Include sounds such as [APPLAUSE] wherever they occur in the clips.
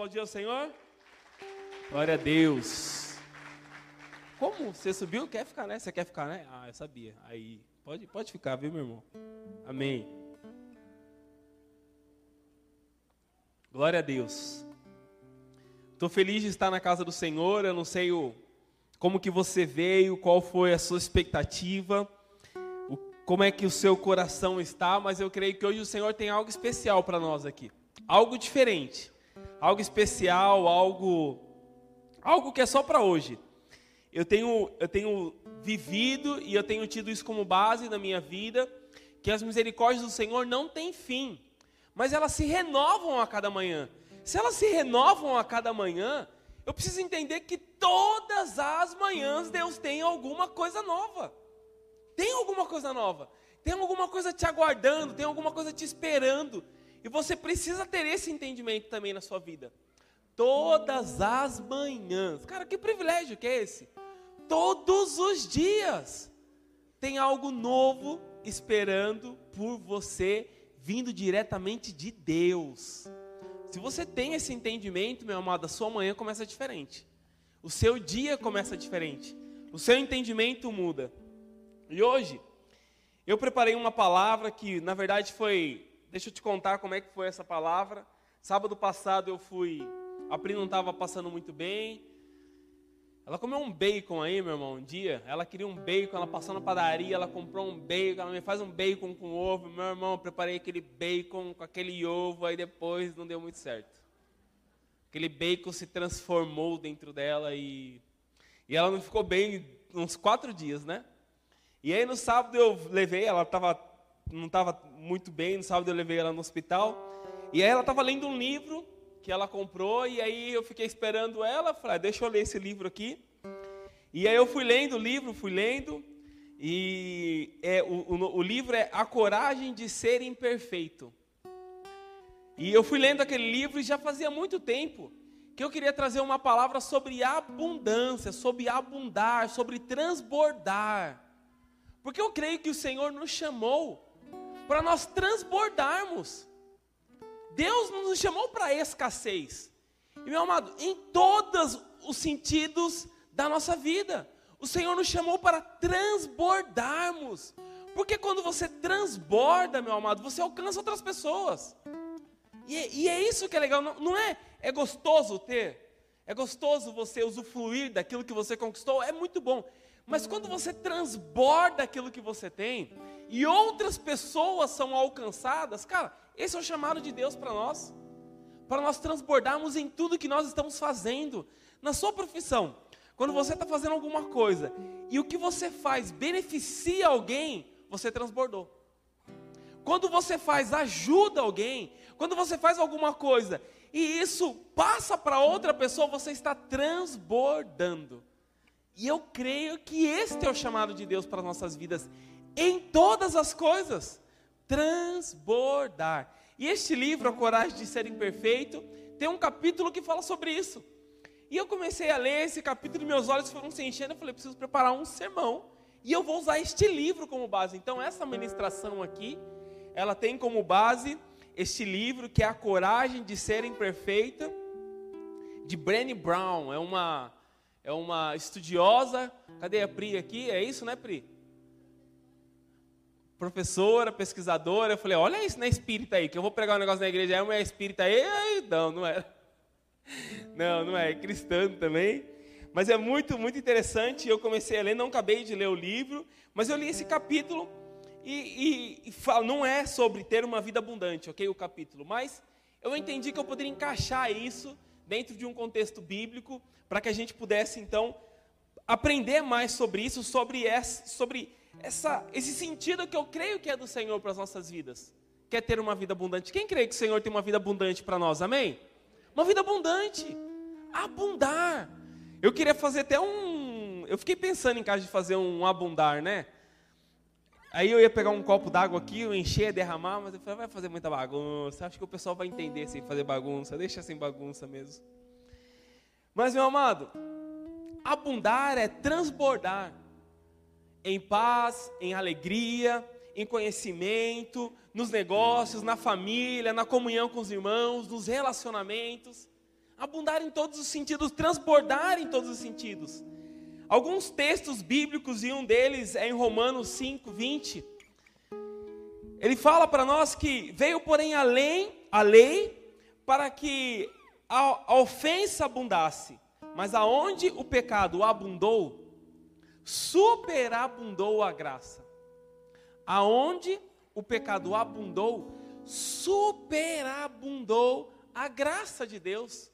aplaudir ao Senhor? Glória a Deus. Como? Você subiu? Quer ficar, né? Você quer ficar, né? Ah, eu sabia. Aí, pode, pode ficar, viu, meu irmão? Amém. Glória a Deus. Estou feliz de estar na casa do Senhor. Eu não sei o, como que você veio, qual foi a sua expectativa, o, como é que o seu coração está, mas eu creio que hoje o Senhor tem algo especial para nós aqui. Algo diferente. Algo especial, algo algo que é só para hoje. Eu tenho eu tenho vivido e eu tenho tido isso como base na minha vida, que as misericórdias do Senhor não têm fim, mas elas se renovam a cada manhã. Se elas se renovam a cada manhã, eu preciso entender que todas as manhãs Deus tem alguma coisa nova. Tem alguma coisa nova. Tem alguma coisa te aguardando, tem alguma coisa te esperando. E você precisa ter esse entendimento também na sua vida. Todas as manhãs. Cara, que privilégio que é esse? Todos os dias tem algo novo esperando por você, vindo diretamente de Deus. Se você tem esse entendimento, meu amado, a sua manhã começa diferente. O seu dia começa diferente. O seu entendimento muda. E hoje, eu preparei uma palavra que, na verdade, foi. Deixa eu te contar como é que foi essa palavra. Sábado passado eu fui. A Pri não estava passando muito bem. Ela comeu um bacon aí, meu irmão, um dia. Ela queria um bacon, ela passou na padaria, ela comprou um bacon, ela me faz um bacon com ovo. Meu irmão, eu preparei aquele bacon com aquele ovo, aí depois não deu muito certo. Aquele bacon se transformou dentro dela e, e ela não ficou bem uns quatro dias, né? E aí no sábado eu levei, ela tava, não estava muito bem, no sábado eu levei ela no hospital. E aí ela estava lendo um livro que ela comprou, e aí eu fiquei esperando ela, falei, ah, deixa eu ler esse livro aqui. E aí eu fui lendo o livro, fui lendo, e é, o, o, o livro é A Coragem de Ser Imperfeito. E eu fui lendo aquele livro e já fazia muito tempo que eu queria trazer uma palavra sobre abundância, sobre abundar, sobre transbordar. Porque eu creio que o Senhor nos chamou para nós transbordarmos. Deus nos chamou para escassez. E meu amado, em todos os sentidos da nossa vida, o Senhor nos chamou para transbordarmos. Porque quando você transborda, meu amado, você alcança outras pessoas. E, e é isso que é legal, não, não é? É gostoso ter, é gostoso você usufruir daquilo que você conquistou, é muito bom. Mas quando você transborda aquilo que você tem e outras pessoas são alcançadas, cara, esse é o chamado de Deus para nós. Para nós transbordarmos em tudo que nós estamos fazendo. Na sua profissão, quando você está fazendo alguma coisa e o que você faz beneficia alguém, você transbordou. Quando você faz ajuda alguém, quando você faz alguma coisa e isso passa para outra pessoa, você está transbordando. E eu creio que este é o chamado de Deus para as nossas vidas, em todas as coisas transbordar. E este livro, A Coragem de Ser Imperfeito, tem um capítulo que fala sobre isso. E eu comecei a ler esse capítulo e meus olhos foram se enchendo. Eu falei, preciso preparar um sermão. E eu vou usar este livro como base. Então, essa ministração aqui, ela tem como base este livro, que é A Coragem de Ser Imperfeita, de Brené Brown. É uma, é uma estudiosa. Cadê a Pri aqui? É isso, né, Pri? professora, pesquisadora, eu falei, olha isso na espírita aí, que eu vou pregar um negócio na igreja, é uma espírita aí, não, não é. [LAUGHS] Não, não é, é cristã também. Mas é muito, muito interessante, eu comecei a ler, não acabei de ler o livro, mas eu li esse capítulo e, e, e não é sobre ter uma vida abundante, ok, o capítulo, mas eu entendi que eu poderia encaixar isso dentro de um contexto bíblico, para que a gente pudesse, então, aprender mais sobre isso, sobre, essa, sobre essa, esse sentido que eu creio que é do Senhor para as nossas vidas. Quer ter uma vida abundante? Quem crê que o Senhor tem uma vida abundante para nós? Amém? Uma vida abundante. Abundar. Eu queria fazer até um. Eu fiquei pensando em casa de fazer um abundar, né? Aí eu ia pegar um copo d'água aqui, eu encher, derramar, mas eu falei, vai fazer muita bagunça. Acho que o pessoal vai entender sem fazer bagunça. Deixa sem bagunça mesmo. Mas, meu amado, abundar é transbordar em paz, em alegria, em conhecimento, nos negócios, na família, na comunhão com os irmãos, nos relacionamentos. Abundar em todos os sentidos, transbordar em todos os sentidos. Alguns textos bíblicos, e um deles é em Romanos 5, 20. Ele fala para nós que veio, porém, além a lei para que a, a ofensa abundasse. Mas aonde o pecado abundou, superabundou a graça. Aonde o pecado abundou, superabundou a graça de Deus.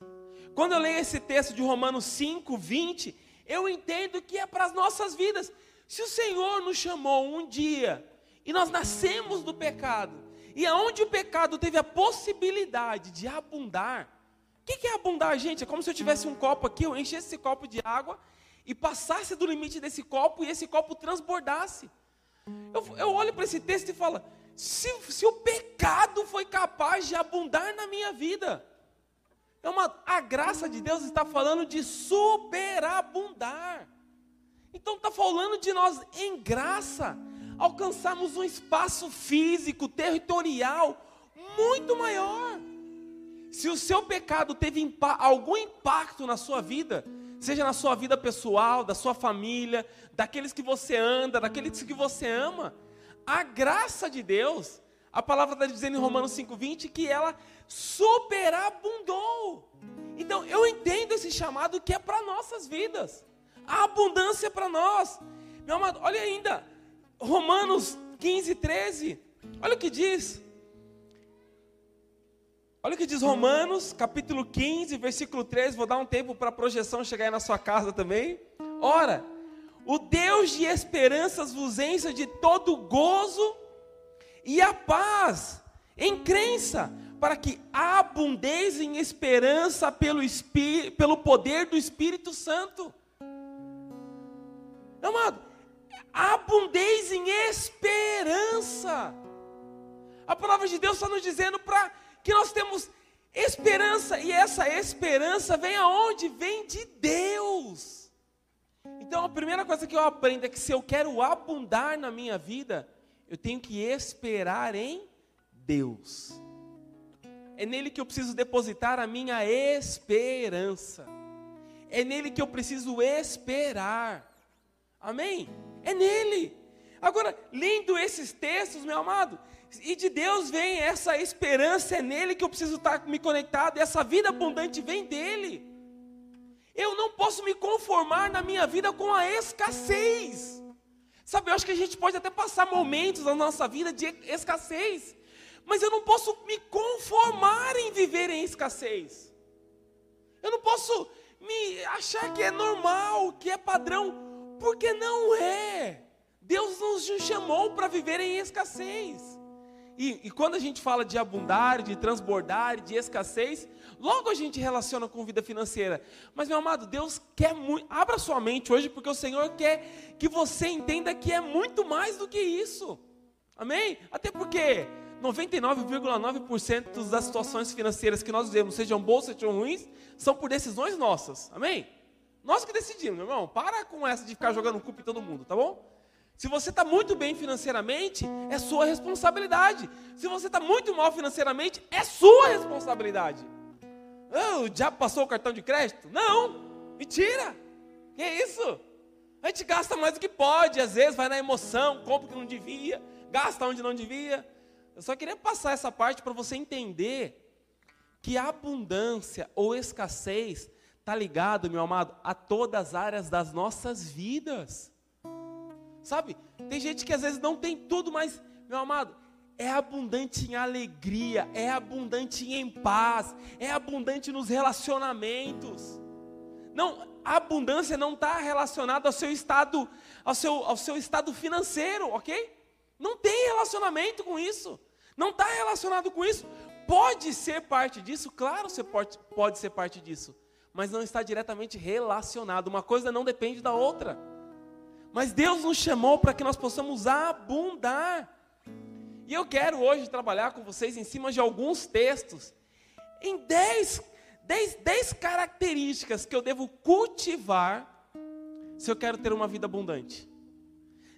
Quando eu leio esse texto de Romanos 5, 20, eu entendo que é para as nossas vidas. Se o Senhor nos chamou um dia e nós nascemos do pecado, e aonde o pecado teve a possibilidade de abundar, o que, que é abundar, gente? É como se eu tivesse um copo aqui, eu enchesse esse copo de água e passasse do limite desse copo e esse copo transbordasse. Eu, eu olho para esse texto e falo: se, se o pecado foi capaz de abundar na minha vida, é uma, a graça de Deus está falando de superabundar. Então está falando de nós, em graça, alcançarmos um espaço físico, territorial, muito maior. Se o seu pecado teve impa algum impacto na sua vida, seja na sua vida pessoal, da sua família, daqueles que você anda, daqueles que você ama, a graça de Deus, a palavra está dizendo em Romanos 5,20 que ela superabundou. Então eu entendo esse chamado que é para nossas vidas, a abundância é para nós. Meu amado, olha ainda, Romanos 15, 13, olha o que diz. Olha o que diz Romanos, capítulo 15, versículo 13. Vou dar um tempo para a projeção chegar aí na sua casa também. Ora, o Deus de esperanças vos encha de todo gozo e a paz em crença, para que abundeis em esperança pelo, pelo poder do Espírito Santo. Amado, abundeis em esperança. A palavra de Deus está nos dizendo para que nós temos esperança, e essa esperança vem aonde? Vem de Deus. Então a primeira coisa que eu aprendo é que se eu quero abundar na minha vida, eu tenho que esperar em Deus. É nele que eu preciso depositar a minha esperança. É nele que eu preciso esperar. Amém? É nele. Agora, lendo esses textos, meu amado, e de Deus vem essa esperança, é nele que eu preciso estar me conectado, essa vida abundante vem dele. Eu não posso me conformar na minha vida com a escassez. Sabe, eu acho que a gente pode até passar momentos na nossa vida de escassez, mas eu não posso me conformar em viver em escassez. Eu não posso me achar que é normal, que é padrão, porque não é. Deus nos chamou para viver em escassez. E, e, quando a gente fala de abundar, de transbordar, de escassez, logo a gente relaciona com vida financeira. Mas, meu amado, Deus quer muito. Abra sua mente hoje, porque o Senhor quer que você entenda que é muito mais do que isso. Amém? Até porque 99,9% das situações financeiras que nós vivemos, sejam boas, sejam ruins, são por decisões nossas. Amém? Nós que decidimos, meu irmão. Para com essa de ficar jogando culpa em todo mundo, tá bom? Se você está muito bem financeiramente, é sua responsabilidade. Se você está muito mal financeiramente, é sua responsabilidade. Oh, o diabo passou o cartão de crédito? Não, mentira. Que é isso? A gente gasta mais do que pode, às vezes vai na emoção, compra o que não devia, gasta onde não devia. Eu só queria passar essa parte para você entender que a abundância ou escassez está ligado, meu amado, a todas as áreas das nossas vidas. Sabe? Tem gente que às vezes não tem tudo, mas, meu amado, é abundante em alegria, é abundante em paz, é abundante nos relacionamentos. Não, a abundância não está relacionada ao seu estado, ao seu, ao seu estado financeiro, ok? Não tem relacionamento com isso. Não está relacionado com isso. Pode ser parte disso, claro, você pode, pode ser parte disso, mas não está diretamente relacionado. Uma coisa não depende da outra. Mas Deus nos chamou para que nós possamos abundar. E eu quero hoje trabalhar com vocês em cima de alguns textos, em 10, 10, 10 características que eu devo cultivar se eu quero ter uma vida abundante.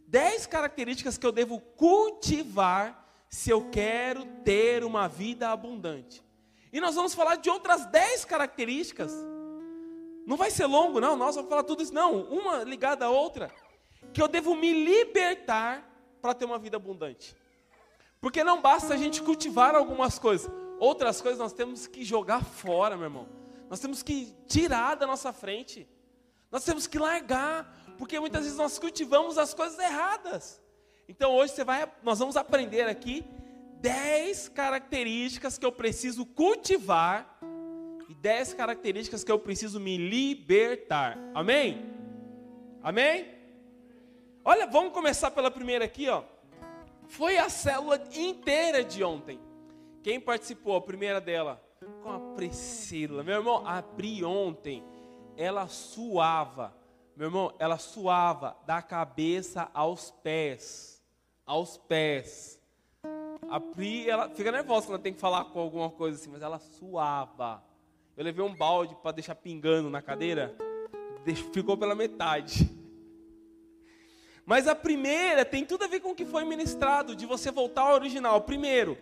10 características que eu devo cultivar se eu quero ter uma vida abundante. E nós vamos falar de outras 10 características. Não vai ser longo, não. Nós vamos falar tudo isso. Não, uma ligada à outra. Que eu devo me libertar para ter uma vida abundante. Porque não basta a gente cultivar algumas coisas. Outras coisas nós temos que jogar fora, meu irmão. Nós temos que tirar da nossa frente. Nós temos que largar. Porque muitas vezes nós cultivamos as coisas erradas. Então hoje você vai, nós vamos aprender aqui 10 características que eu preciso cultivar e 10 características que eu preciso me libertar. Amém? Amém? Olha, vamos começar pela primeira aqui, ó. Foi a célula inteira de ontem. Quem participou, a primeira dela? Com a Priscila. Meu irmão, abri ontem. Ela suava. Meu irmão, ela suava da cabeça aos pés. Aos pés. A Pri, ela fica nervosa quando ela tem que falar com alguma coisa assim, mas ela suava. Eu levei um balde para deixar pingando na cadeira, ficou pela metade. Mas a primeira tem tudo a ver com o que foi ministrado, de você voltar ao original. Primeiro,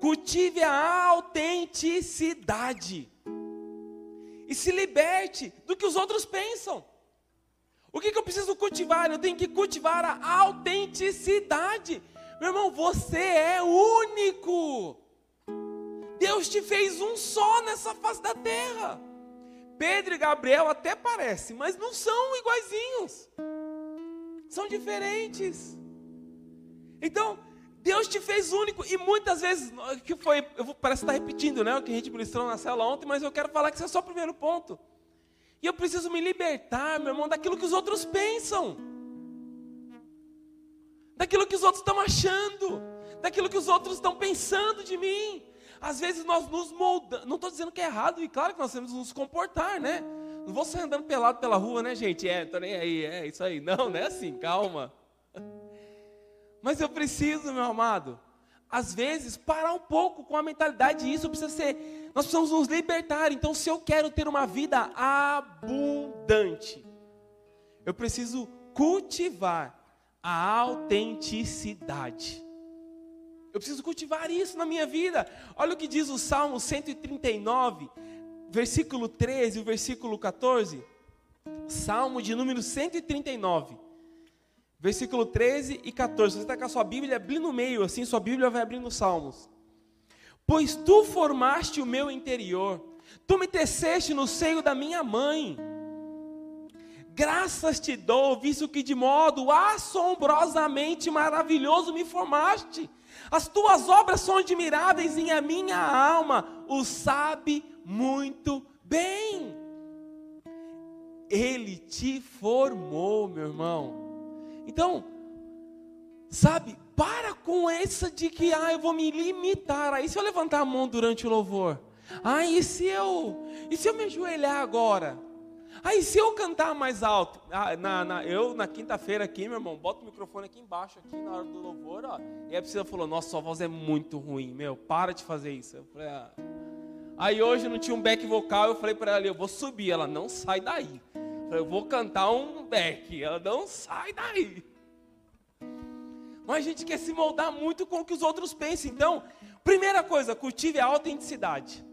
cultive a autenticidade. E se liberte do que os outros pensam. O que, que eu preciso cultivar? Eu tenho que cultivar a autenticidade. Meu irmão, você é único. Deus te fez um só nessa face da terra. Pedro e Gabriel até parecem, mas não são iguaizinhos. São diferentes. Então, Deus te fez único e muitas vezes que foi, eu vou, parece estar repetindo, né, o que a gente ministrou na cela ontem, mas eu quero falar que isso é só o primeiro ponto. E eu preciso me libertar, meu irmão, daquilo que os outros pensam daquilo que os outros estão achando, daquilo que os outros estão pensando de mim. Às vezes nós nos moldamos, não estou dizendo que é errado, e claro que nós temos que nos comportar, né? Não vou sair andando pelado pela rua, né, gente? É, tô nem aí, é isso aí. Não, não é assim, calma. Mas eu preciso, meu amado, às vezes, parar um pouco com a mentalidade, isso precisa ser, nós precisamos nos libertar. Então, se eu quero ter uma vida abundante, eu preciso cultivar a autenticidade. Eu preciso cultivar isso na minha vida. Olha o que diz o Salmo 139, versículo 13 e o versículo 14. Salmo de número 139, versículo 13 e 14. Você está com a sua Bíblia, abri no meio, assim, sua Bíblia vai abrindo os Salmos. Pois tu formaste o meu interior, tu me teceste no seio da minha mãe. Graças te dou, visto que de modo assombrosamente maravilhoso me formaste. As tuas obras são admiráveis e a minha alma o sabe muito bem. Ele te formou, meu irmão. Então, sabe, para com essa de que ah, eu vou me limitar. Aí se eu levantar a mão durante o louvor, ah, e se eu, e se eu me ajoelhar agora? Aí se eu cantar mais alto, ah, na, na, eu na quinta-feira aqui, meu irmão, bota o microfone aqui embaixo, aqui na hora do louvor, ó. E a Priscila falou, nossa, sua voz é muito ruim, meu, para de fazer isso. Eu falei, ah. Aí hoje não tinha um back vocal, eu falei para ela, eu vou subir. Ela, não sai daí. Eu, vou cantar um back. Ela, não sai daí. Mas a gente quer se moldar muito com o que os outros pensam. Então, primeira coisa, cultive a autenticidade.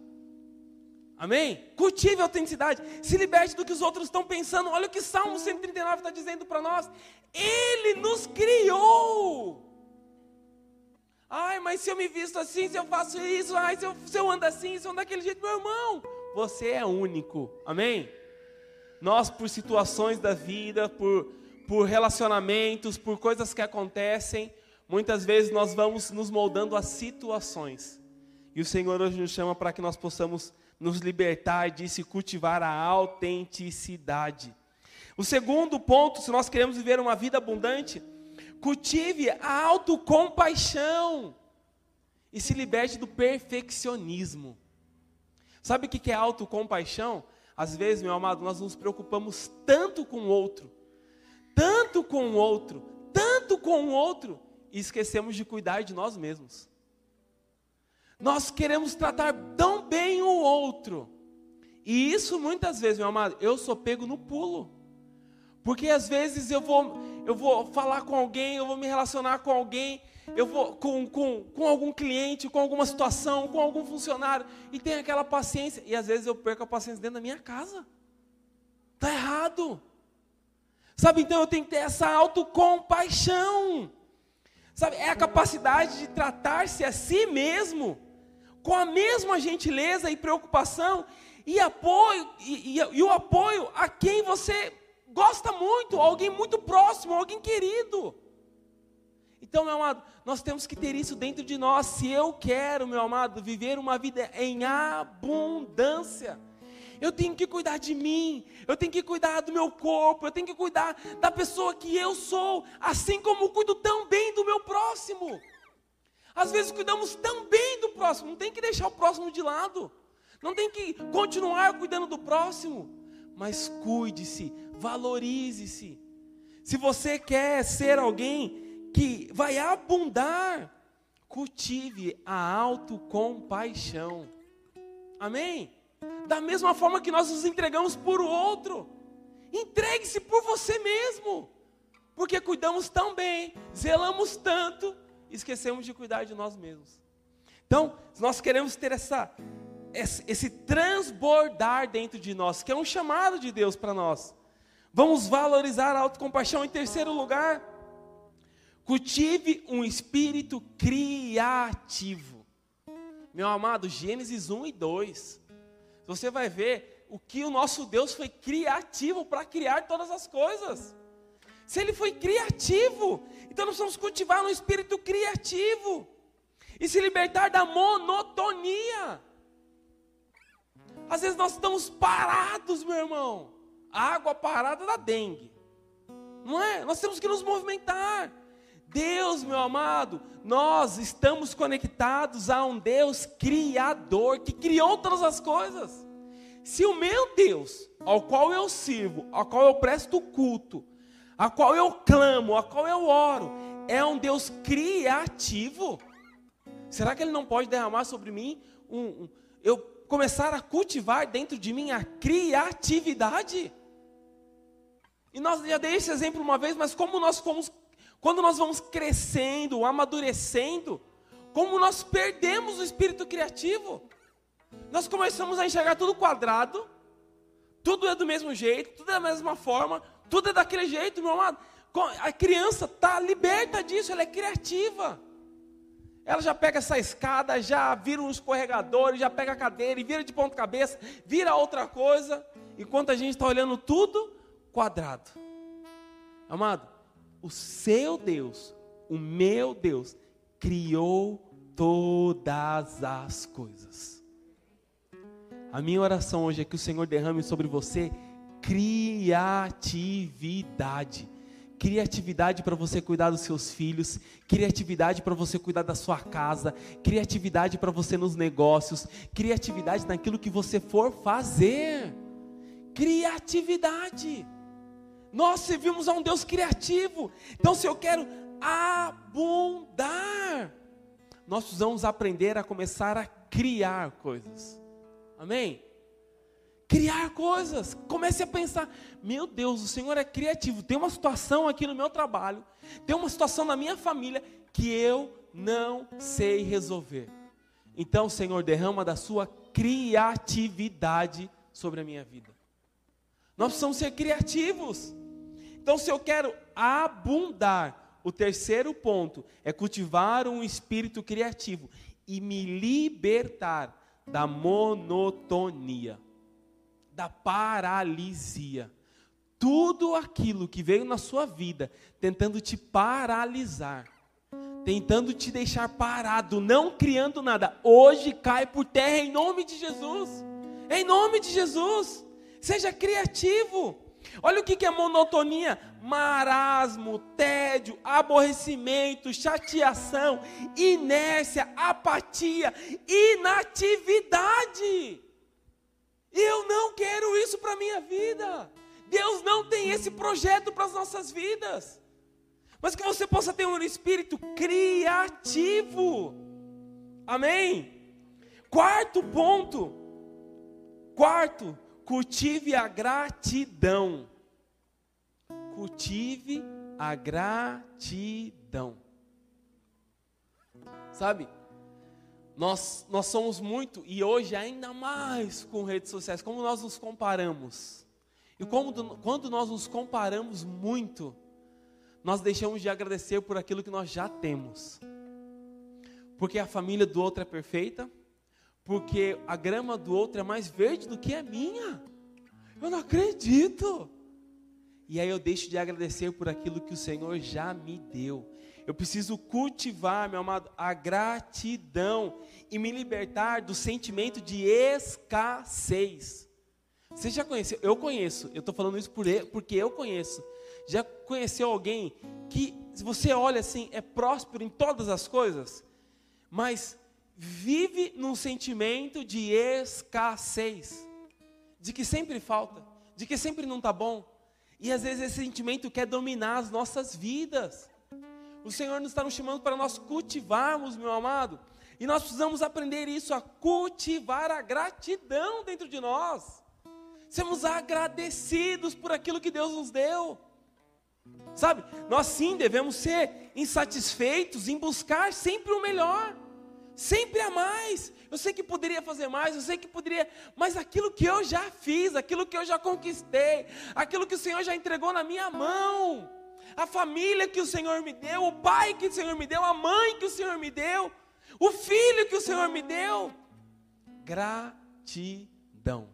Amém? Cultive a autenticidade. Se liberte do que os outros estão pensando. Olha o que Salmo 139 está dizendo para nós. Ele nos criou. Ai, mas se eu me visto assim, se eu faço isso, ai, se eu, se eu ando assim, se eu ando daquele jeito, meu irmão, você é único. Amém? Nós, por situações da vida, por, por relacionamentos, por coisas que acontecem, muitas vezes nós vamos nos moldando a situações. E o Senhor hoje nos chama para que nós possamos nos libertar disso e cultivar a autenticidade. O segundo ponto, se nós queremos viver uma vida abundante, cultive a autocompaixão e se liberte do perfeccionismo. Sabe o que é autocompaixão? Às vezes, meu amado, nós nos preocupamos tanto com o outro, tanto com o outro, tanto com o outro, e esquecemos de cuidar de nós mesmos. Nós queremos tratar tão bem o outro. E isso muitas vezes, meu amado, eu sou pego no pulo. Porque às vezes eu vou, eu vou falar com alguém, eu vou me relacionar com alguém, eu vou com, com, com algum cliente, com alguma situação, com algum funcionário, e tenho aquela paciência, e às vezes eu perco a paciência dentro da minha casa. Está errado. Sabe, então eu tenho que ter essa autocompaixão. Sabe, é a capacidade de tratar-se a si mesmo com a mesma gentileza e preocupação e apoio e, e, e, o apoio a quem você gosta muito, alguém muito próximo, alguém querido. Então, meu amado, nós temos que ter isso dentro de nós. Se eu quero, meu amado, viver uma vida em abundância, eu tenho que cuidar de mim, eu tenho que cuidar do meu corpo, eu tenho que cuidar da pessoa que eu sou, assim como cuido tão bem do meu próximo. Às vezes cuidamos tão bem do próximo, não tem que deixar o próximo de lado, não tem que continuar cuidando do próximo, mas cuide-se, valorize-se. Se você quer ser alguém que vai abundar, cultive a autocompaixão. Amém? Da mesma forma que nós nos entregamos por outro, entregue-se por você mesmo, porque cuidamos tão bem, zelamos tanto, esquecemos de cuidar de nós mesmos. Então, nós queremos ter essa, esse transbordar dentro de nós, que é um chamado de Deus para nós. Vamos valorizar a autocompaixão. Em terceiro lugar, cultive um espírito criativo. Meu amado, Gênesis 1 e 2. Você vai ver o que o nosso Deus foi criativo para criar todas as coisas. Se ele foi criativo, então nós precisamos cultivar um espírito criativo e se libertar da monotonia. Às vezes nós estamos parados, meu irmão. Água parada da dengue. Não é? Nós temos que nos movimentar. Deus, meu amado, nós estamos conectados a um Deus criador que criou todas as coisas. Se o meu Deus, ao qual eu sirvo, ao qual eu presto culto, a qual eu clamo, a qual eu oro, é um Deus criativo, será que Ele não pode derramar sobre mim um, um eu começar a cultivar dentro de mim a criatividade? E nós já dei esse exemplo uma vez, mas como nós fomos, quando nós vamos crescendo, amadurecendo, como nós perdemos o espírito criativo. Nós começamos a enxergar tudo quadrado, tudo é do mesmo jeito, tudo é da mesma forma, tudo é daquele jeito, meu amado. A criança está liberta disso, ela é criativa. Ela já pega essa escada, já vira um escorregador, já pega a cadeira e vira de ponta cabeça, vira outra coisa, enquanto a gente está olhando tudo quadrado. Amado, o seu Deus, o meu Deus, criou todas as coisas. A minha oração hoje é que o Senhor derrame sobre você criatividade. Criatividade para você cuidar dos seus filhos, criatividade para você cuidar da sua casa, criatividade para você nos negócios, criatividade naquilo que você for fazer. Criatividade. Nós servimos a um Deus criativo. Então, se eu quero abundar, nós precisamos aprender a começar a criar coisas. Amém? Criar coisas. Comece a pensar: meu Deus, o Senhor é criativo. Tem uma situação aqui no meu trabalho, tem uma situação na minha família que eu não sei resolver. Então, Senhor, derrama da sua criatividade sobre a minha vida. Nós precisamos ser criativos. Então, se eu quero abundar, o terceiro ponto é cultivar um espírito criativo e me libertar da monotonia, da paralisia. Tudo aquilo que veio na sua vida tentando te paralisar, tentando te deixar parado, não criando nada, hoje cai por terra em nome de Jesus. Em nome de Jesus. Seja criativo. Olha o que é monotonia: marasmo, tédio, aborrecimento, chateação, inércia, apatia, inatividade. Eu não quero isso para a minha vida. Deus não tem esse projeto para as nossas vidas. Mas que você possa ter um espírito criativo. Amém? Quarto ponto. Quarto, cultive a gratidão. Cultive a gratidão. Sabe? Nós, nós somos muito, e hoje ainda mais com redes sociais, como nós nos comparamos. E como, quando nós nos comparamos muito, nós deixamos de agradecer por aquilo que nós já temos. Porque a família do outro é perfeita, porque a grama do outro é mais verde do que a minha. Eu não acredito. E aí eu deixo de agradecer por aquilo que o Senhor já me deu. Eu preciso cultivar, meu amado, a gratidão e me libertar do sentimento de escassez. Você já conheceu? Eu conheço. Eu estou falando isso porque eu conheço. Já conheceu alguém que, se você olha assim, é próspero em todas as coisas, mas vive num sentimento de escassez, de que sempre falta, de que sempre não está bom, e às vezes esse sentimento quer dominar as nossas vidas. O Senhor nos está nos chamando para nós cultivarmos, meu amado, e nós precisamos aprender isso, a cultivar a gratidão dentro de nós. Sermos agradecidos por aquilo que Deus nos deu. Sabe, nós sim devemos ser insatisfeitos em buscar sempre o melhor, sempre a mais. Eu sei que poderia fazer mais, eu sei que poderia, mas aquilo que eu já fiz, aquilo que eu já conquistei, aquilo que o Senhor já entregou na minha mão, a família que o Senhor me deu, o pai que o Senhor me deu, a mãe que o Senhor me deu, o filho que o Senhor me deu. Gratidão.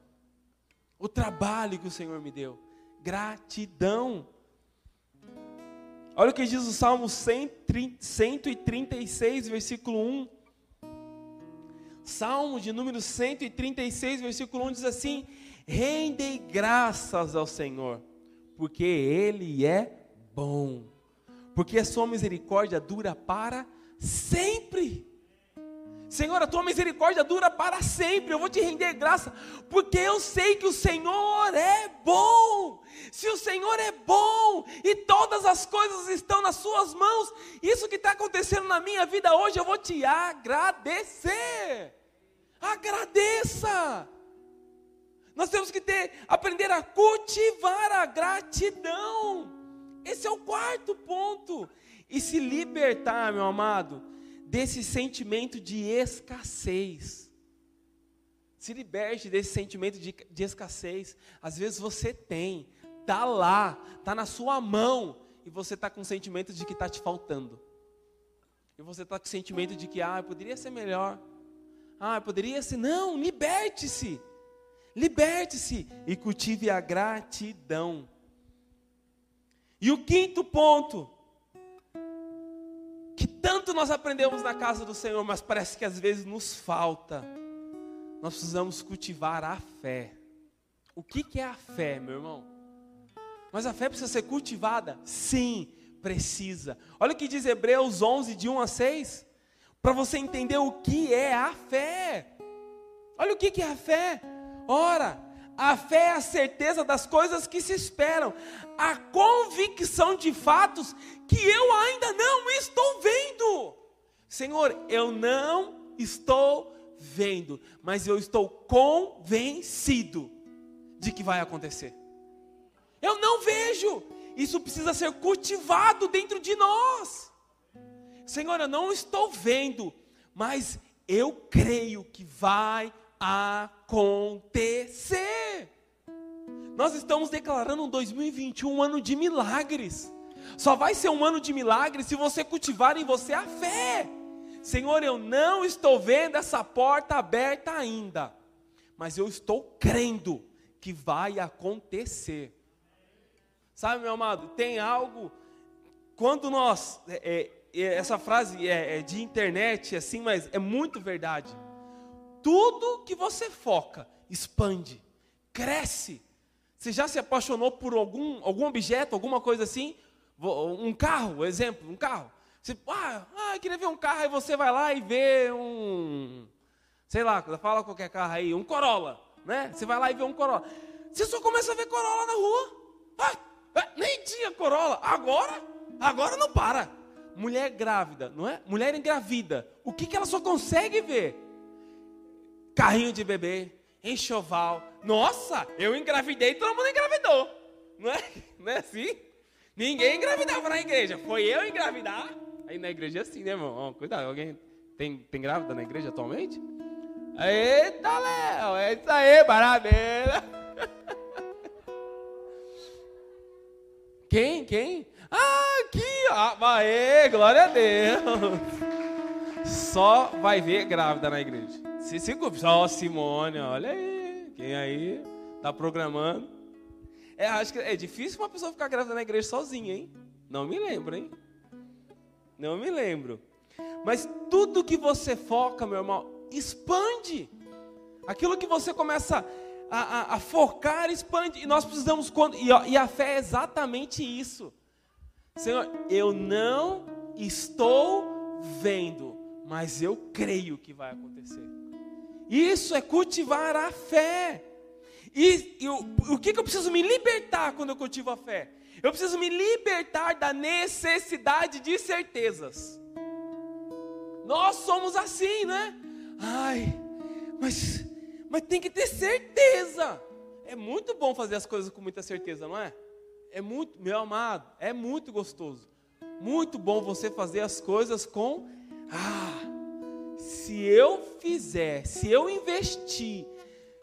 O trabalho que o Senhor me deu. Gratidão. Olha o que diz o Salmo 136, versículo 1. Salmo de número 136, versículo 1 diz assim: Rendei graças ao Senhor, porque Ele é bom, porque a sua misericórdia dura para sempre. Senhor, a tua misericórdia dura para sempre. Eu vou te render graça, porque eu sei que o Senhor é bom. Se o Senhor é bom e todas as coisas estão nas Suas mãos, isso que está acontecendo na minha vida hoje, eu vou te agradecer. Agradeça. Nós temos que ter, aprender a cultivar a gratidão. Esse é o quarto ponto. E se libertar, meu amado desse sentimento de escassez. Se liberte desse sentimento de, de escassez. Às vezes você tem, está lá, está na sua mão, e você está com o sentimento de que está te faltando. E você está com o sentimento de que, ah, poderia ser melhor. Ah, poderia ser. Não, liberte-se. Liberte-se e cultive a gratidão. E o quinto ponto que tanto nós aprendemos na casa do Senhor, mas parece que às vezes nos falta. Nós precisamos cultivar a fé. O que, que é a fé, meu irmão? Mas a fé precisa ser cultivada? Sim, precisa. Olha o que diz Hebreus 11, de 1 a 6, para você entender o que é a fé. Olha o que, é a fé. Ora, a fé é a certeza das coisas que se esperam, a convicção de fatos que eu ainda não estou vendo. Senhor, eu não estou vendo, mas eu estou convencido de que vai acontecer. Eu não vejo, isso precisa ser cultivado dentro de nós. Senhor, eu não estou vendo, mas eu creio que vai acontecer. Nós estamos declarando um 2021 um ano de milagres. Só vai ser um ano de milagres se você cultivar em você a fé. Senhor, eu não estou vendo essa porta aberta ainda, mas eu estou crendo que vai acontecer. Sabe, meu amado, tem algo. Quando nós. É, é, essa frase é, é de internet, assim, mas é muito verdade tudo que você foca expande, cresce. Você já se apaixonou por algum, algum objeto, alguma coisa assim? Um carro, exemplo, um carro. Você, ah, ah, queria ver um carro, aí você vai lá e vê um, sei lá, fala qualquer carro aí, um Corolla, né? Você vai lá e vê um Corolla. Você só começa a ver Corolla na rua. Ah, ah nem tinha Corolla. Agora, agora não para. Mulher grávida, não é? Mulher engravida. O que, que ela só consegue ver? carrinho de bebê, enxoval. Nossa, eu engravidei, todo mundo engravidou. Não é, [LAUGHS] não é assim? Ninguém engravidava na igreja, foi eu engravidar. Aí na igreja é assim, né, irmão? cuidado, alguém tem, tem grávida na igreja atualmente? Eita, Léo, é isso aí, parabéns. [LAUGHS] Quem? Quem? Ó. Aê, glória a Deus. Só vai ver grávida na igreja. Se se só Simone, olha aí. Quem aí tá programando? É, acho que é difícil uma pessoa ficar grávida na igreja sozinha, hein? Não me lembro, hein? Não me lembro. Mas tudo que você foca, meu irmão, expande. Aquilo que você começa a, a, a focar, expande. E nós precisamos, e a fé é exatamente isso. Senhor, eu não estou vendo, mas eu creio que vai acontecer. Isso é cultivar a fé. E, o, o que, que eu preciso me libertar quando eu cultivo a fé? Eu preciso me libertar da necessidade de certezas. Nós somos assim, né? Ai, mas, mas tem que ter certeza. É muito bom fazer as coisas com muita certeza, não é? É muito, meu amado, é muito gostoso. Muito bom você fazer as coisas com ah, se eu fizer, se eu investir,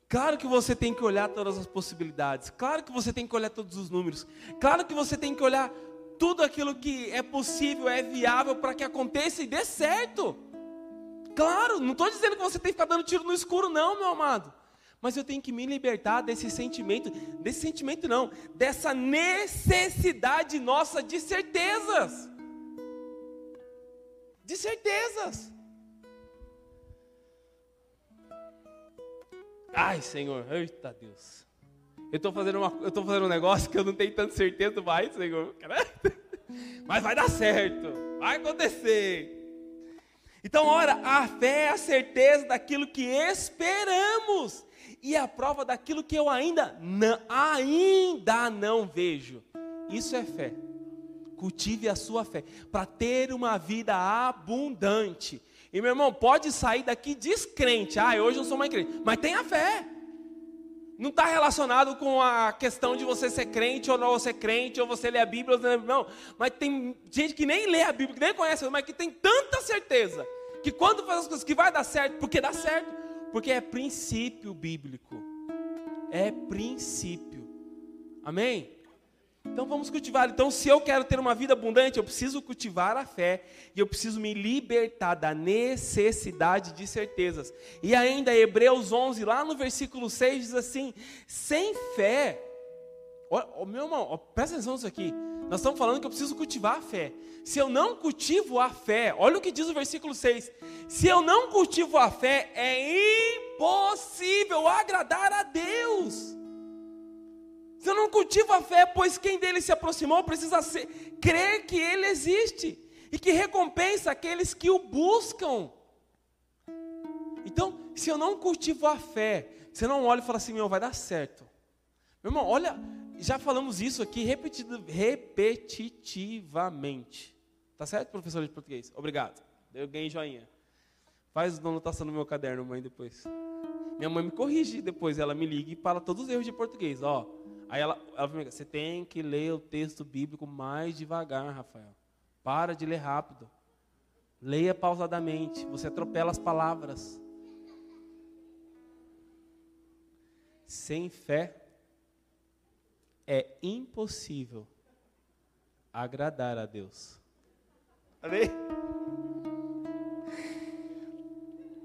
claro que você tem que olhar todas as possibilidades, claro que você tem que olhar todos os números, claro que você tem que olhar tudo aquilo que é possível, é viável para que aconteça e dê certo. Claro, não estou dizendo que você tem que ficar dando tiro no escuro, não, meu amado. Mas eu tenho que me libertar desse sentimento, desse sentimento não, dessa necessidade nossa de certezas. De certezas. Ai, Senhor, eita Deus. Eu estou fazendo, uma, eu fazendo um negócio que eu não tenho tanta certeza mais, Senhor. [LAUGHS] Mas vai dar certo, vai acontecer. Então, ora, a fé é a certeza daquilo que esperamos e a prova daquilo que eu ainda não, ainda não vejo. Isso é fé. Cultive a sua fé para ter uma vida abundante. E meu irmão, pode sair daqui descrente. Ah, hoje eu não sou mais crente. Mas tenha fé. Não está relacionado com a questão de você ser crente ou não ser crente, ou você ler a Bíblia, não. Mas tem gente que nem lê a Bíblia, que nem conhece, mas que tem tanta certeza que quando faz as coisas que vai dar certo, porque dá certo, porque é princípio bíblico. É princípio. Amém? Então vamos cultivar. Então, se eu quero ter uma vida abundante, eu preciso cultivar a fé e eu preciso me libertar da necessidade de certezas. E ainda Hebreus 11, lá no versículo 6 diz assim: sem fé, ó, meu irmão, ó, presta atenção nisso aqui. Nós estamos falando que eu preciso cultivar a fé. Se eu não cultivo a fé, olha o que diz o versículo 6. Se eu não cultivo a fé, é impossível agradar a Deus. Se eu não cultivo a fé, pois quem dele se aproximou precisa ser, crer que ele existe e que recompensa aqueles que o buscam. Então, se eu não cultivo a fé, você não olha e fala assim, meu, vai dar certo. Meu irmão, olha, já falamos isso aqui repetitivamente. Tá certo, professor de português? Obrigado. Eu ganhei joinha. Faz anotação no meu caderno, mãe, depois. Minha mãe me corrige depois, ela me liga e fala todos os erros de português, ó. Aí ela, ela fala, você tem que ler o texto bíblico mais devagar, Rafael. Para de ler rápido. Leia pausadamente, você atropela as palavras. Sem fé é impossível agradar a Deus. Amém?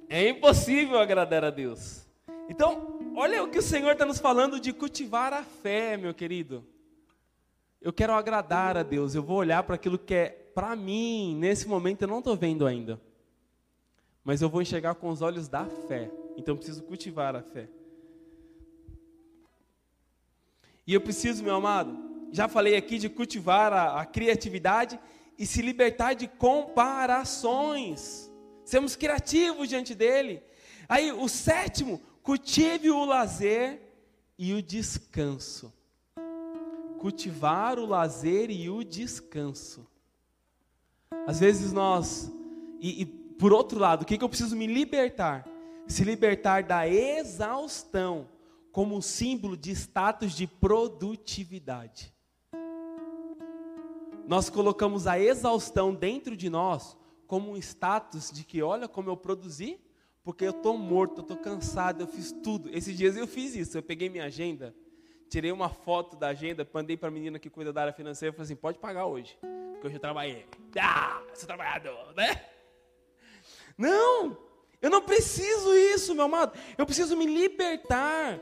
É impossível agradar a Deus. Então, olha o que o Senhor está nos falando de cultivar a fé, meu querido. Eu quero agradar a Deus, eu vou olhar para aquilo que é para mim, nesse momento eu não estou vendo ainda. Mas eu vou enxergar com os olhos da fé. Então eu preciso cultivar a fé. E eu preciso, meu amado, já falei aqui de cultivar a, a criatividade e se libertar de comparações. Sermos criativos diante dele. Aí, o sétimo, cultive o lazer e o descanso. Cultivar o lazer e o descanso. Às vezes nós, e, e por outro lado, o que, que eu preciso me libertar? Se libertar da exaustão como símbolo de status de produtividade. nós colocamos a exaustão dentro de nós como um status de que, olha como eu produzi, porque eu estou morto, eu estou cansado, eu fiz tudo. Esses dias eu fiz isso, eu peguei minha agenda, tirei uma foto da agenda, mandei para a menina que cuida da área financeira e falei assim, pode pagar hoje, porque hoje eu trabalhei. Ah, sou trabalhador, né? Não, eu não preciso isso, meu amado. Eu preciso me libertar.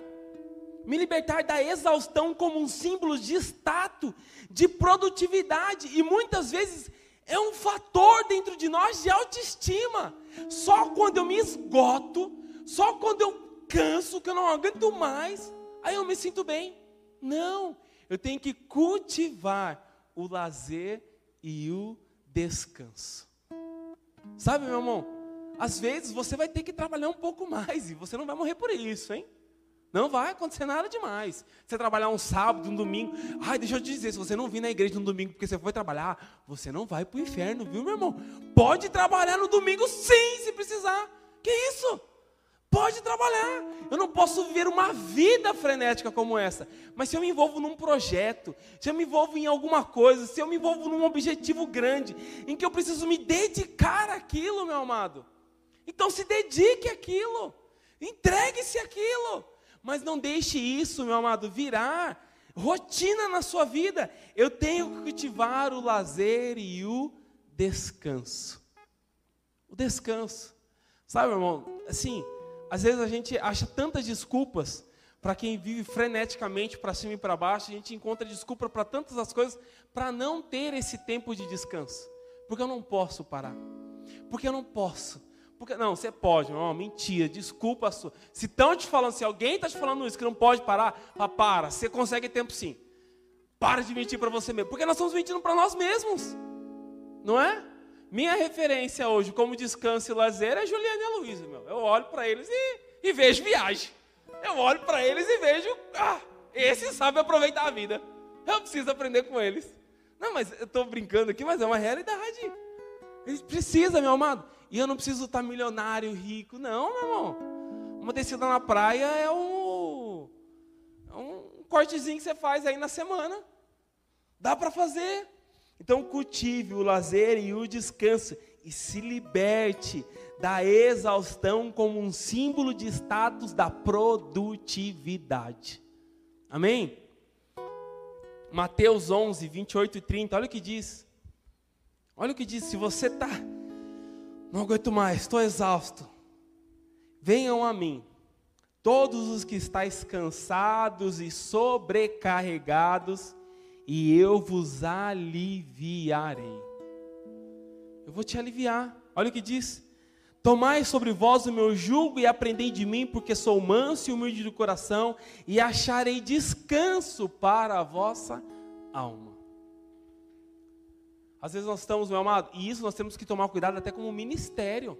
Me libertar da exaustão como um símbolo de status, de produtividade. E muitas vezes é um fator dentro de nós de autoestima. Só quando eu me esgoto, só quando eu canso, que eu não aguento mais, aí eu me sinto bem. Não, eu tenho que cultivar o lazer e o descanso. Sabe, meu irmão? Às vezes você vai ter que trabalhar um pouco mais e você não vai morrer por isso, hein? Não vai acontecer nada demais. Você trabalhar um sábado, um domingo. Ai, deixa eu te dizer, se você não vir na igreja no domingo porque você foi trabalhar, você não vai para o inferno, viu, meu irmão? Pode trabalhar no domingo sim, se precisar. Que isso? Pode trabalhar. Eu não posso viver uma vida frenética como essa. Mas se eu me envolvo num projeto, se eu me envolvo em alguma coisa, se eu me envolvo num objetivo grande, em que eu preciso me dedicar àquilo, meu amado. Então se dedique àquilo. Entregue-se àquilo. Mas não deixe isso, meu amado, virar rotina na sua vida. Eu tenho que cultivar o lazer e o descanso. O descanso. Sabe, irmão, assim, às vezes a gente acha tantas desculpas para quem vive freneticamente para cima e para baixo, a gente encontra desculpa para tantas as coisas para não ter esse tempo de descanso. Porque eu não posso parar. Porque eu não posso. Porque, não, você pode, não, mentira, desculpa a sua. Se estão te falando, se alguém está te falando isso, que não pode parar, fala, para, você consegue tempo sim. Para de mentir para você mesmo. Porque nós estamos mentindo para nós mesmos. Não é? Minha referência hoje, como descanso e lazer, é Juliana e a Luísa, meu. Eu olho para eles e, e, vejo viagem. Eu olho para eles e vejo, ah, esse sabe aproveitar a vida. Eu preciso aprender com eles. Não, mas eu estou brincando aqui, mas é uma realidade. Eles precisam, meu amado. E eu não preciso estar milionário, rico. Não, meu irmão. Uma descida na praia é um, é um cortezinho que você faz aí na semana. Dá para fazer. Então cultive o lazer e o descanso e se liberte da exaustão como um símbolo de status da produtividade. Amém? Mateus 11, 28 e 30, olha o que diz. Olha o que diz: se você está, não aguento mais, estou exausto, venham a mim, todos os que estáis cansados e sobrecarregados, e eu vos aliviarei. Eu vou te aliviar. Olha o que diz: Tomai sobre vós o meu jugo e aprendei de mim, porque sou manso e humilde de coração, e acharei descanso para a vossa alma. Às vezes nós estamos, meu amado, e isso nós temos que tomar cuidado até como ministério,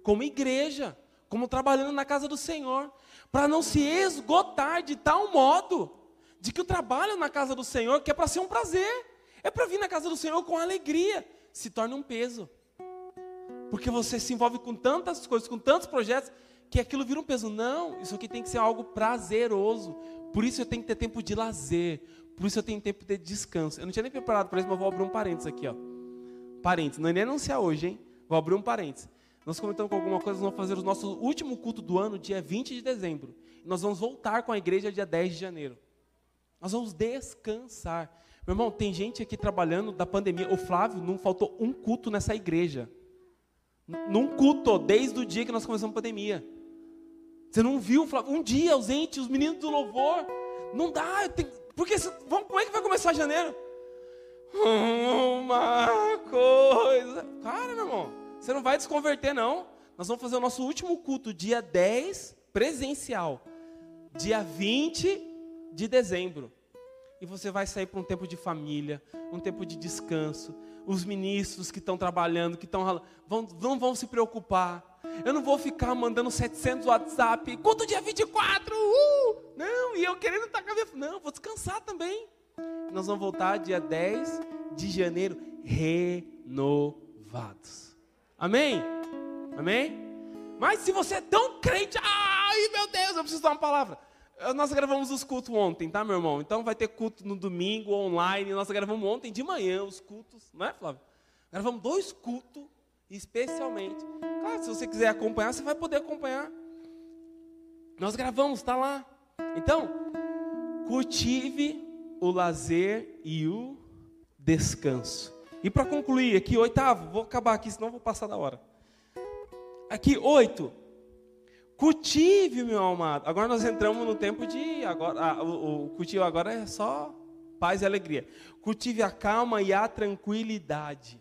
como igreja, como trabalhando na casa do Senhor, para não se esgotar de tal modo de que o trabalho na casa do Senhor, que é para ser um prazer, é para vir na casa do Senhor com alegria, se torna um peso. Porque você se envolve com tantas coisas, com tantos projetos, que aquilo vira um peso. Não, isso aqui tem que ser algo prazeroso. Por isso eu tenho que ter tempo de lazer. Por isso eu tenho tempo de descanso. Eu não tinha nem preparado para isso, mas vou abrir um parênteses aqui, ó. Parênteses, não é nem anunciar hoje, hein? Vou abrir um parênteses. Nós comentamos com alguma coisa, nós vamos fazer o nosso último culto do ano, dia 20 de dezembro. Nós vamos voltar com a igreja dia 10 de janeiro. Nós vamos descansar. Meu irmão, tem gente aqui trabalhando da pandemia. O Flávio não faltou um culto nessa igreja. Num culto, desde o dia que nós começamos a pandemia. Você não viu, Flávio? Um dia ausente, os meninos do louvor. Não dá, tem, porque vamos, como é que vai começar janeiro? Uma coisa. Cara, meu irmão, você não vai desconverter, não. Nós vamos fazer o nosso último culto, dia 10, presencial. Dia 20 de dezembro. E você vai sair para um tempo de família, um tempo de descanso. Os ministros que estão trabalhando, que estão vão, não vão se preocupar. Eu não vou ficar mandando 700 WhatsApp. Quanto dia 24? Uh! Não, e eu querendo a minha... Não, vou descansar também. Nós vamos voltar dia 10 de janeiro renovados. Amém? Amém? Mas se você é tão crente, ai meu Deus, eu preciso dar uma palavra. nós gravamos os cultos ontem, tá, meu irmão? Então vai ter culto no domingo, online. Nós gravamos ontem de manhã os cultos, não é, Flávio? Gravamos dois cultos, especialmente. Claro, se você quiser acompanhar, você vai poder acompanhar. Nós gravamos, está lá. Então, cultive o lazer e o descanso. E para concluir aqui, oitavo, vou acabar aqui, senão vou passar da hora. Aqui, oito. Cultive, meu amado. Agora nós entramos no tempo de. Agora, ah, o, o cultivo agora é só paz e alegria. Cultive a calma e a tranquilidade.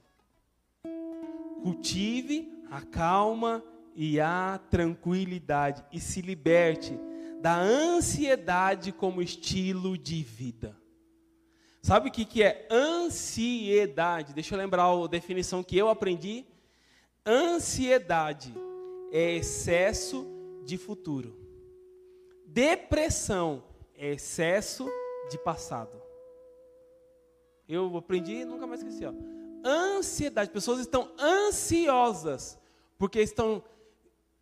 Cultive a calma e a tranquilidade. E se liberte da ansiedade como estilo de vida. Sabe o que, que é ansiedade? Deixa eu lembrar a definição que eu aprendi. Ansiedade é excesso de futuro. Depressão é excesso de passado. Eu aprendi e nunca mais esqueci. Ó. Ansiedade, pessoas estão ansiosas porque estão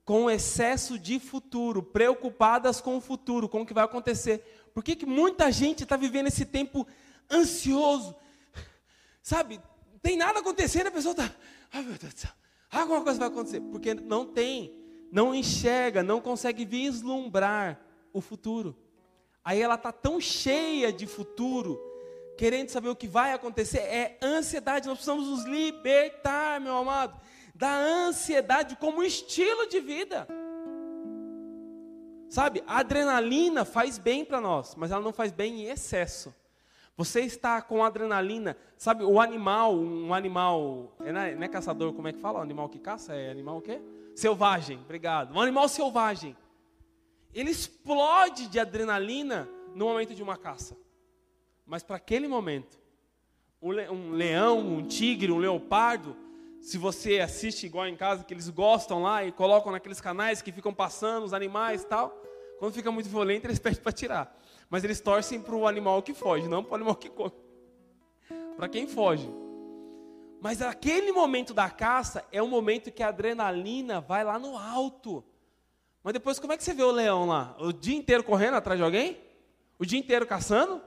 com excesso de futuro, preocupadas com o futuro, com o que vai acontecer. Por que, que muita gente está vivendo esse tempo ansioso. Sabe, tem nada acontecendo, a pessoa está, ai meu Deus do céu, alguma coisa vai acontecer, porque não tem, não enxerga, não consegue vislumbrar o futuro. Aí ela está tão cheia de futuro, querendo saber o que vai acontecer, é ansiedade. Nós precisamos nos libertar, meu amado, da ansiedade como estilo de vida. Sabe, a adrenalina faz bem para nós, mas ela não faz bem em excesso. Você está com adrenalina, sabe? O animal, um animal, é, não é, não é caçador, como é que fala? O animal que caça é animal o quê? Selvagem, obrigado. Um animal selvagem. Ele explode de adrenalina no momento de uma caça. Mas para aquele momento, um leão, um tigre, um leopardo, se você assiste igual em casa, que eles gostam lá e colocam naqueles canais que ficam passando os animais e tal, quando fica muito violento, eles [LAUGHS] pedem para tirar. Mas eles torcem para o animal que foge, não para o animal que come. Para quem foge. Mas aquele momento da caça é o momento que a adrenalina vai lá no alto. Mas depois, como é que você vê o leão lá? O dia inteiro correndo atrás de alguém? O dia inteiro caçando?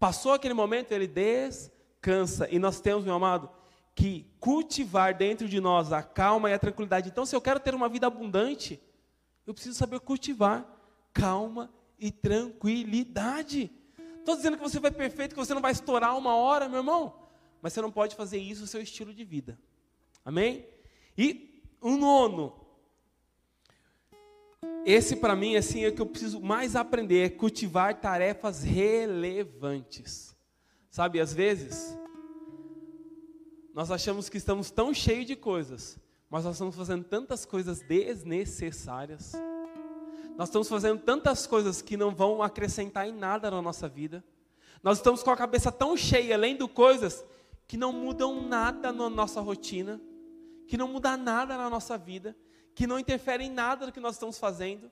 Passou aquele momento, ele descansa. E nós temos, meu amado, que cultivar dentro de nós a calma e a tranquilidade. Então, se eu quero ter uma vida abundante, eu preciso saber cultivar calma e tranquilidade. Estou dizendo que você vai perfeito, que você não vai estourar uma hora, meu irmão. Mas você não pode fazer isso no seu estilo de vida. Amém? E o nono. Esse para mim assim é o que eu preciso mais aprender, é cultivar tarefas relevantes. Sabe, às vezes nós achamos que estamos tão cheios de coisas, mas nós estamos fazendo tantas coisas desnecessárias. Nós estamos fazendo tantas coisas que não vão acrescentar em nada na nossa vida. Nós estamos com a cabeça tão cheia, lendo coisas que não mudam nada na nossa rotina, que não mudam nada na nossa vida, que não interferem em nada do que nós estamos fazendo.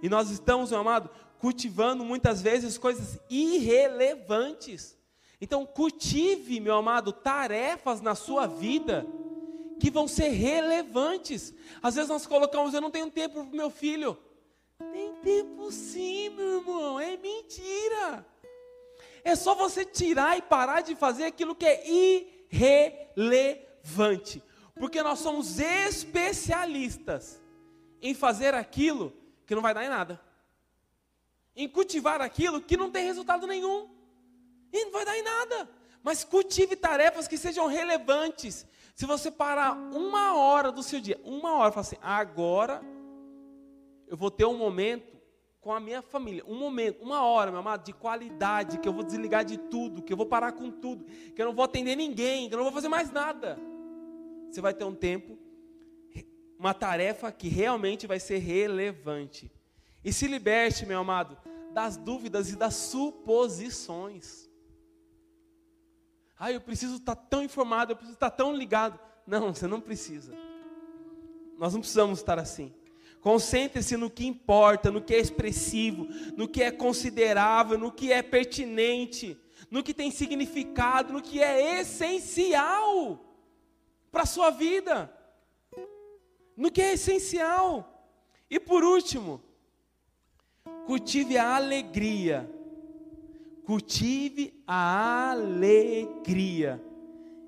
E nós estamos, meu amado, cultivando muitas vezes coisas irrelevantes. Então, cultive, meu amado, tarefas na sua vida que vão ser relevantes. Às vezes nós colocamos, eu não tenho tempo para o meu filho. Tem tempo sim, meu irmão, é mentira. É só você tirar e parar de fazer aquilo que é irrelevante. Porque nós somos especialistas em fazer aquilo que não vai dar em nada. Em cultivar aquilo que não tem resultado nenhum. E não vai dar em nada. Mas cultive tarefas que sejam relevantes. Se você parar uma hora do seu dia, uma hora, fala assim, agora eu vou ter um momento com a minha família, um momento, uma hora, meu amado, de qualidade, que eu vou desligar de tudo, que eu vou parar com tudo, que eu não vou atender ninguém, que eu não vou fazer mais nada. Você vai ter um tempo, uma tarefa que realmente vai ser relevante. E se liberte, meu amado, das dúvidas e das suposições. Ah, eu preciso estar tão informado, eu preciso estar tão ligado. Não, você não precisa. Nós não precisamos estar assim. Concentre-se no que importa, no que é expressivo, no que é considerável, no que é pertinente, no que tem significado, no que é essencial para a sua vida. No que é essencial. E por último, Cultive a alegria. Cultive a alegria.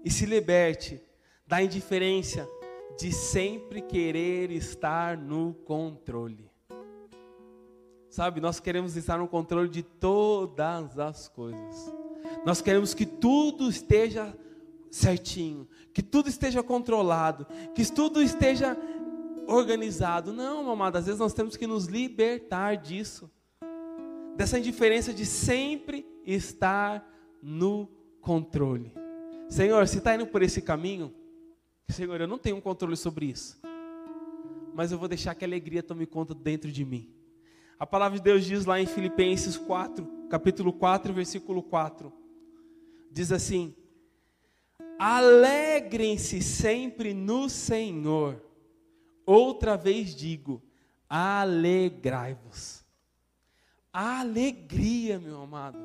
E se liberte da indiferença de sempre querer estar no controle. Sabe, nós queremos estar no controle de todas as coisas. Nós queremos que tudo esteja certinho, que tudo esteja controlado, que tudo esteja organizado. Não, amado, às vezes nós temos que nos libertar disso. Dessa indiferença de sempre estar no controle. Senhor, se está indo por esse caminho, Senhor, eu não tenho um controle sobre isso. Mas eu vou deixar que a alegria tome conta dentro de mim. A palavra de Deus diz lá em Filipenses 4, capítulo 4, versículo 4. Diz assim: Alegrem-se sempre no Senhor. Outra vez digo: alegrai-vos. Alegria, meu amado.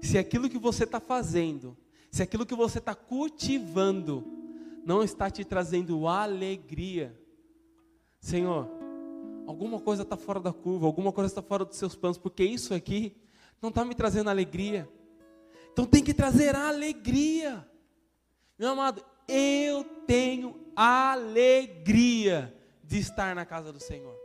Se aquilo que você está fazendo, se aquilo que você está cultivando, não está te trazendo alegria, Senhor, alguma coisa está fora da curva, alguma coisa está fora dos seus planos, porque isso aqui não está me trazendo alegria. Então tem que trazer alegria. Meu amado, eu tenho alegria de estar na casa do Senhor.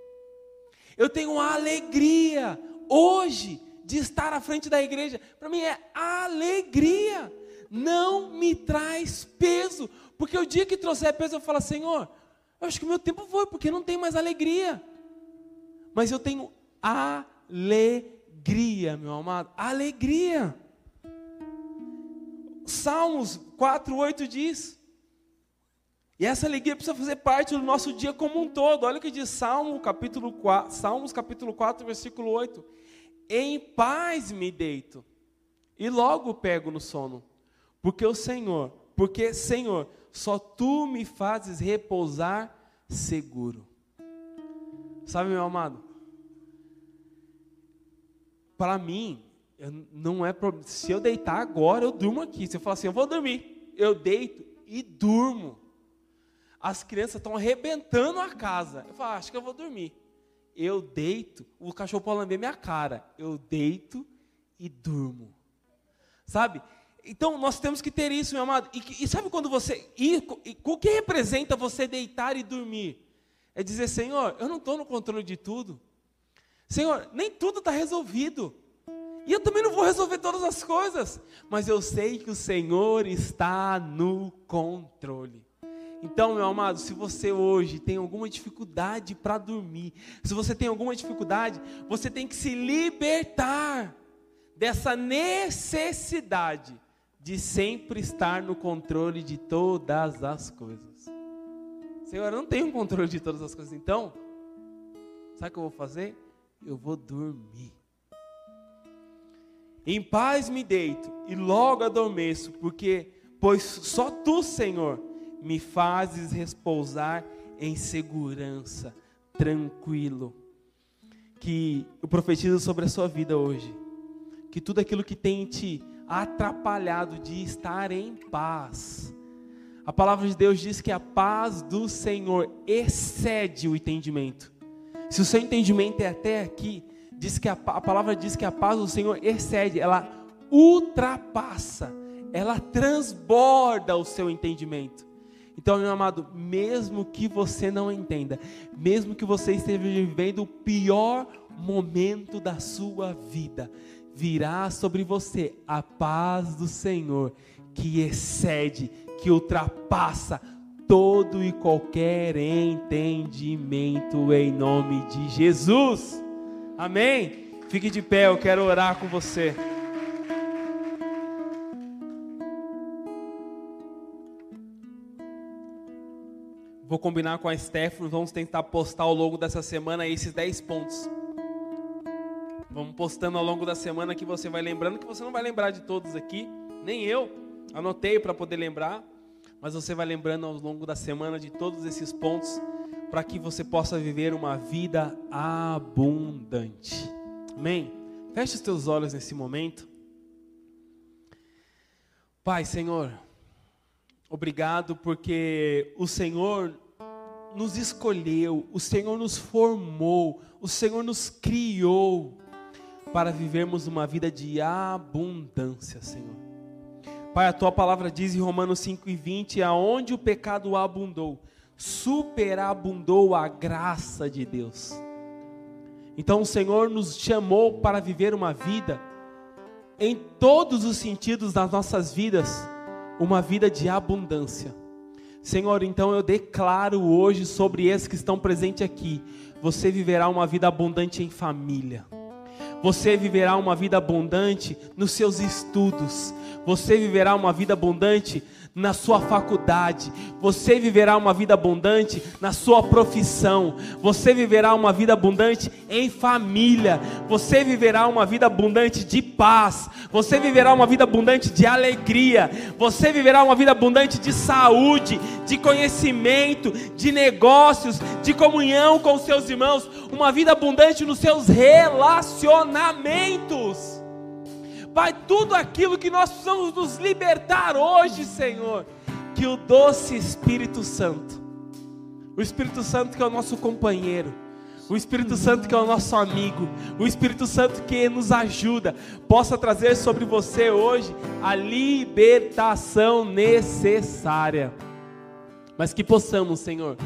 Eu tenho alegria hoje de estar à frente da igreja. Para mim é alegria. Não me traz peso, porque o dia que trouxer peso eu falo, Senhor, eu acho que o meu tempo foi, porque não tem mais alegria mas eu tenho alegria, meu amado, alegria. Salmos 4:8 diz. E essa alegria precisa fazer parte do nosso dia como um todo. Olha o que diz Salmo, capítulo 4, Salmos capítulo 4, versículo 8. Em paz me deito e logo pego no sono, porque o Senhor, porque Senhor, só tu me fazes repousar seguro. Sabe, meu amado? Para mim, não é se eu deitar agora, eu durmo aqui. Se eu falar assim, eu vou dormir, eu deito e durmo. As crianças estão arrebentando a casa. Eu falo, ah, acho que eu vou dormir. Eu deito, o cachorro pode lamber minha cara. Eu deito e durmo. Sabe? Então nós temos que ter isso, meu amado. E, e sabe quando você. E, e, o que representa você deitar e dormir? É dizer, Senhor, eu não estou no controle de tudo. Senhor, nem tudo está resolvido. E eu também não vou resolver todas as coisas. Mas eu sei que o Senhor está no controle. Então, meu amado, se você hoje tem alguma dificuldade para dormir, se você tem alguma dificuldade, você tem que se libertar dessa necessidade de sempre estar no controle de todas as coisas. Senhor, eu não tenho controle de todas as coisas, então, sabe o que eu vou fazer? Eu vou dormir. Em paz me deito e logo adormeço, porque, pois só tu, Senhor, me fazes repousar em segurança, tranquilo. Que eu profetizo sobre a sua vida hoje, que tudo aquilo que tem te atrapalhado de estar em paz, a palavra de Deus diz que a paz do Senhor excede o entendimento. Se o seu entendimento é até aqui, diz que a, a palavra diz que a paz do Senhor excede, ela ultrapassa, ela transborda o seu entendimento. Então, meu amado, mesmo que você não entenda, mesmo que você esteja vivendo o pior momento da sua vida, virá sobre você a paz do Senhor que excede, que ultrapassa todo e qualquer entendimento em nome de Jesus. Amém? Fique de pé, eu quero orar com você. Vou combinar com a Stephanie, vamos tentar postar ao longo dessa semana esses 10 pontos. Vamos postando ao longo da semana que você vai lembrando, que você não vai lembrar de todos aqui, nem eu. Anotei para poder lembrar, mas você vai lembrando ao longo da semana de todos esses pontos para que você possa viver uma vida abundante. Amém? Feche os teus olhos nesse momento. Pai, Senhor, obrigado porque o Senhor nos escolheu, o Senhor nos formou, o Senhor nos criou para vivermos uma vida de abundância, Senhor. Pai, a tua palavra diz em Romanos 5 e 20: aonde o pecado abundou, superabundou a graça de Deus. Então o Senhor nos chamou para viver uma vida, em todos os sentidos das nossas vidas, uma vida de abundância. Senhor, então eu declaro hoje sobre esses que estão presentes aqui: você viverá uma vida abundante em família. Você viverá uma vida abundante nos seus estudos. Você viverá uma vida abundante na sua faculdade, você viverá uma vida abundante na sua profissão, você viverá uma vida abundante em família, você viverá uma vida abundante de paz, você viverá uma vida abundante de alegria, você viverá uma vida abundante de saúde, de conhecimento, de negócios, de comunhão com seus irmãos, uma vida abundante nos seus relacionamentos. Pai, tudo aquilo que nós precisamos nos libertar hoje, Senhor, que o doce Espírito Santo, o Espírito Santo que é o nosso companheiro, o Espírito Santo que é o nosso amigo, o Espírito Santo que nos ajuda, possa trazer sobre você hoje a libertação necessária. Mas que possamos, Senhor,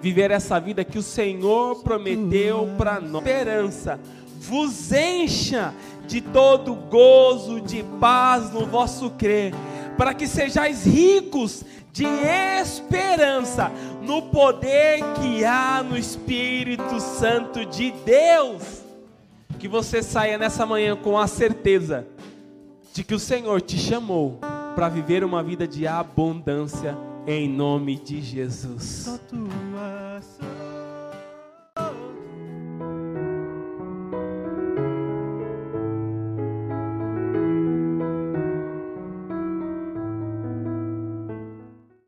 viver essa vida que o Senhor prometeu para nós. Esperança vos encha de todo gozo, de paz no vosso crer, para que sejais ricos de esperança no poder que há no Espírito Santo de Deus. Que você saia nessa manhã com a certeza de que o Senhor te chamou para viver uma vida de abundância em nome de Jesus.